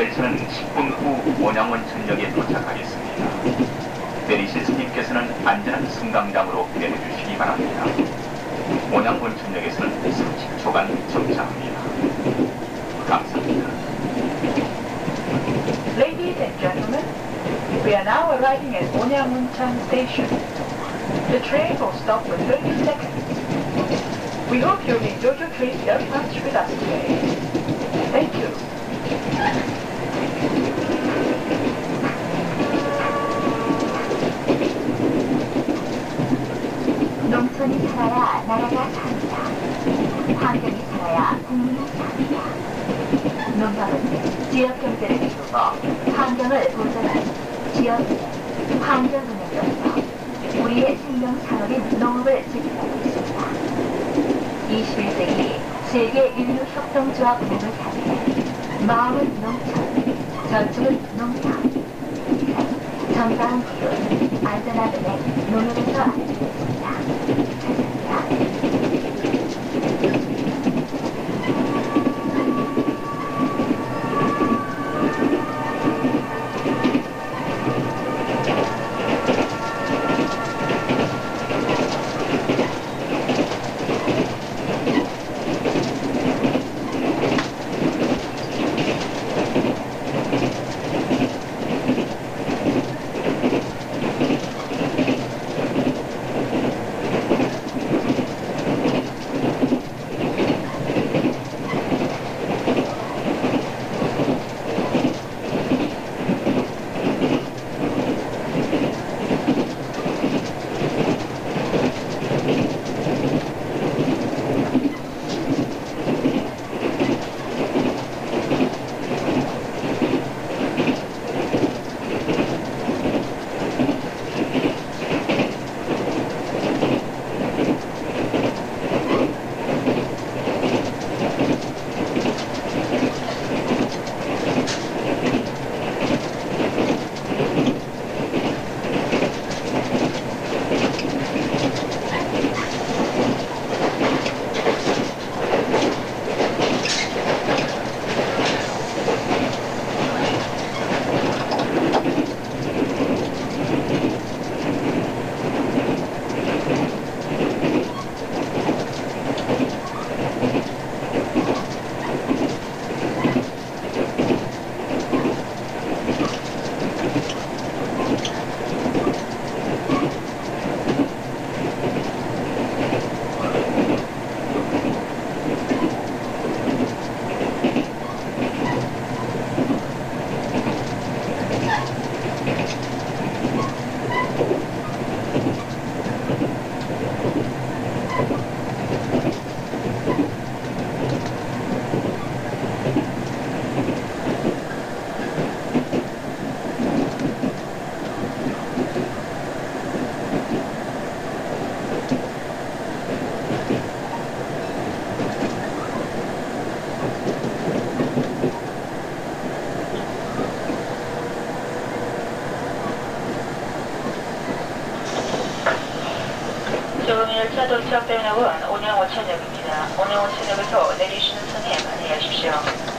열차는 10분 후 원양원천역에 도착하겠습니다. 내리실 스님께서는 안전한 승강장으로 내려주시기 바랍니다. 원양원천역에서는 30초간 정차합니다. 감사합니다. Ladies and gentlemen, we are now arriving at Onyamunchan Station. The train will stop for 30 seconds. We hope you'll enjoy your trip very much with us today. Thank you. 농촌이 살아야 나라가 삽니다. 환경이 살아야 국민이 삽니다. 농협은 지역 경제를 키우고 환경을 보존하는 지역 환경운영으로서 우리의 생명 산업인 농업을 지켜가고 있습니다. 21세기 세계 인류 협동조합 운영을 향해 마음은 농촌, 기운, 안전한 은행, 농협에서 알려드리겠습니다. 감사합니다. 조금 열차 도착되는 곳 온양 5천역입니다. 온양 5천역에서 내리시는 안녕히 가십시오.